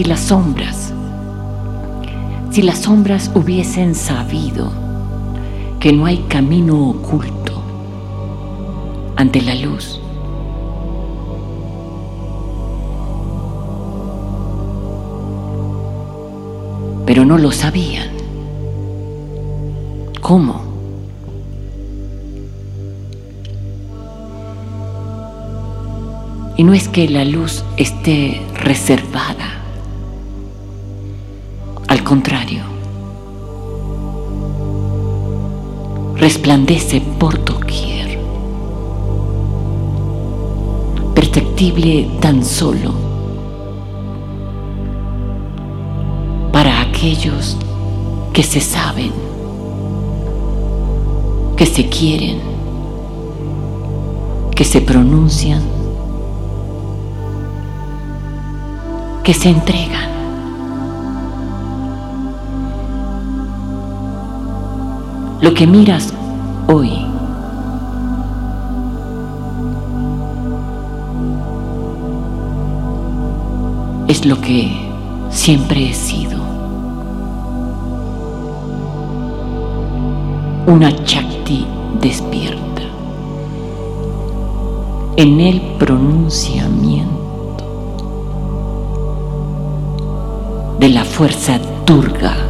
si las sombras, si las sombras hubiesen sabido que no hay camino oculto ante la luz, pero no lo sabían. ¿Cómo? Y no es que la luz esté reservada, contrario, resplandece por doquier, perceptible tan solo para aquellos que se saben, que se quieren, que se pronuncian que se entregan. Lo que miras hoy es lo que siempre he sido. Una Chakti despierta. En el pronunciamiento de la fuerza turga.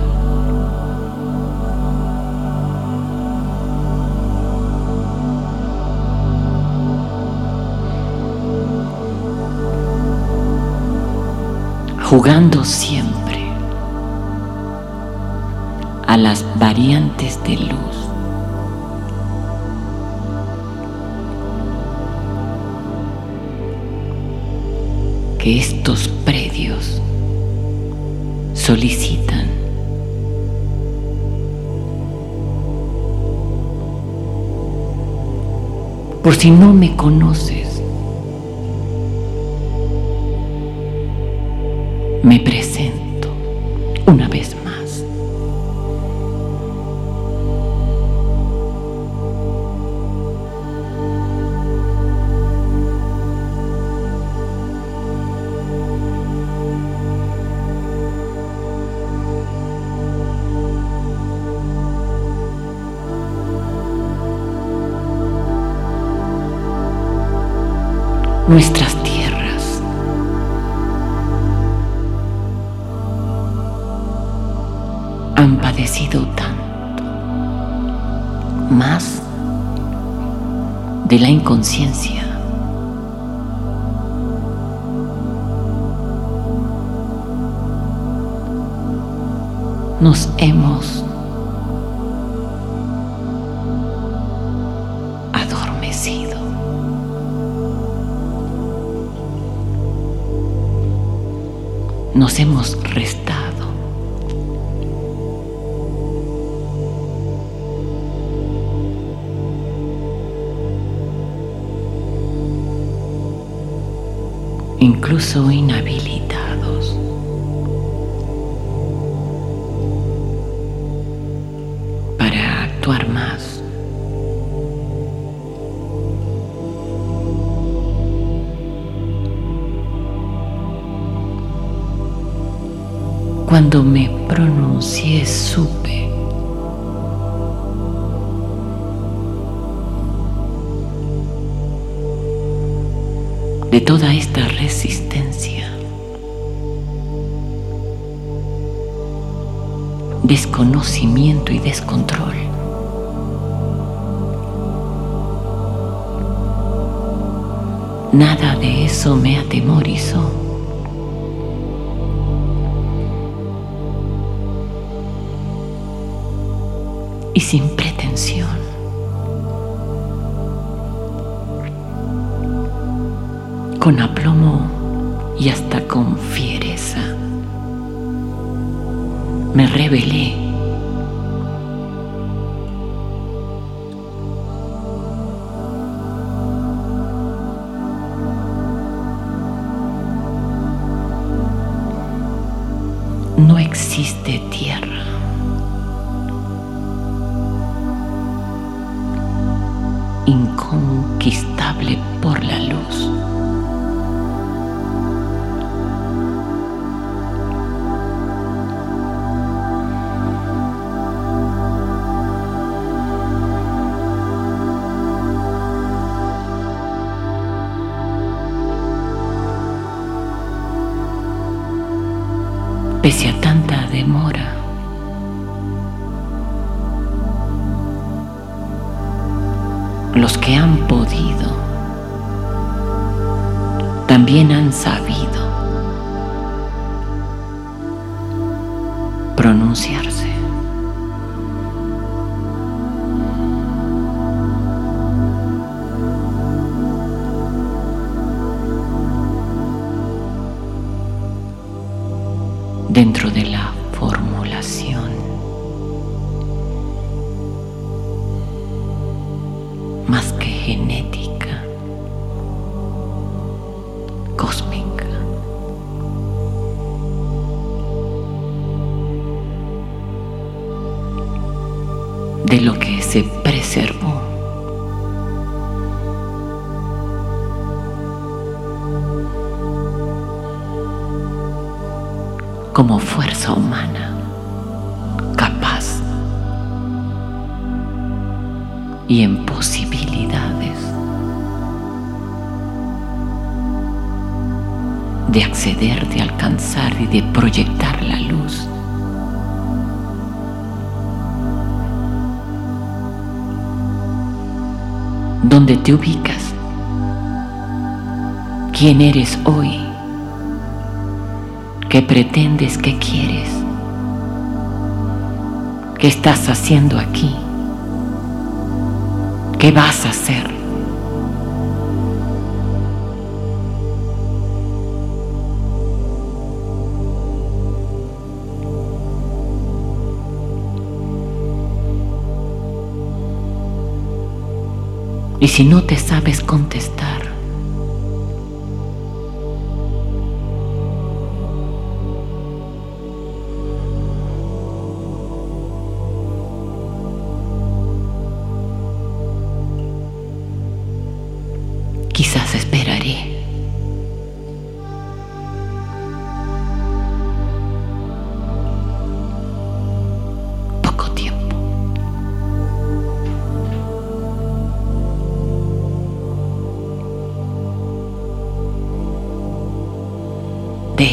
Jugando siempre a las variantes de luz. que estos predios solicitan. Por si no me conoces, me presento una vez más. nuestras Han padecido tanto, más de la inconsciencia. Nos hemos nos hemos restado. Incluso inhabilitados. para actuar más. Cuando me pronuncié supe de toda esta resistencia, desconocimiento y descontrol. Nada de eso me atemorizó. y sin pretensión. Con aplomo y hasta con fiereza. Me rebelé. No existe tierra inconquistable por la luz. Pese a tanta demora. Los que han podido también han sabido pronunciarse. Cósmica. de lo que se preservó. como fuerza humana, capaz y en posibilidades de acceder, de alcanzar y de proyectar la luz. ¿Dónde te ubicas? ¿Quién eres hoy? ¿Qué pretendes? ¿Qué quieres? ¿Qué estás haciendo aquí? ¿Qué vas a hacer? Y si no te sabes contestar,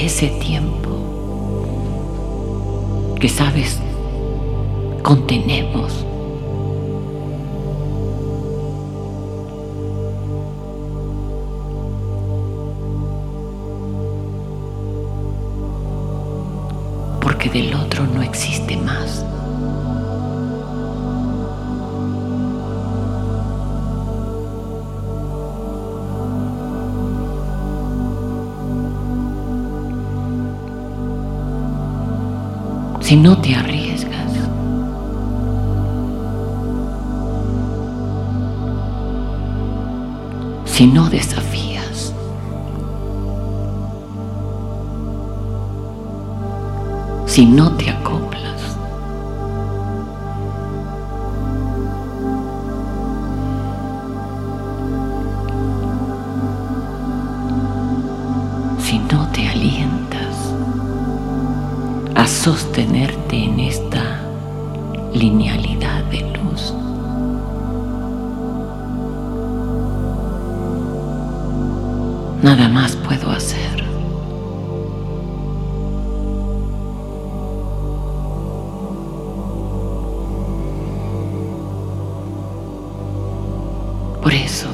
ese tiempo que sabes contenemos porque del otro no existe más. Si no te arriesgas, si no desafías, si no te acoplas. Si no te alientas a sostenerte en esta linealidad de luz. Nada más puedo hacer. Por eso,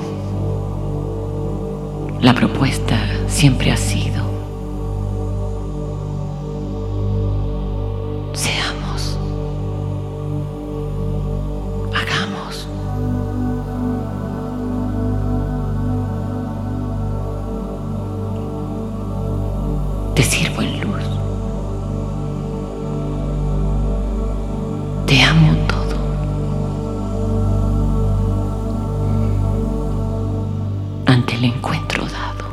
la propuesta siempre ha sido, Te amo todo. ante el encuentro dado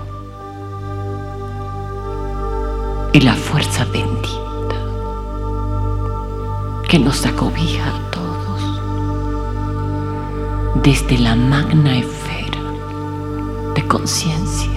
y la fuerza bendita que nos acobija a todos desde la magna esfera de conciencia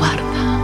nos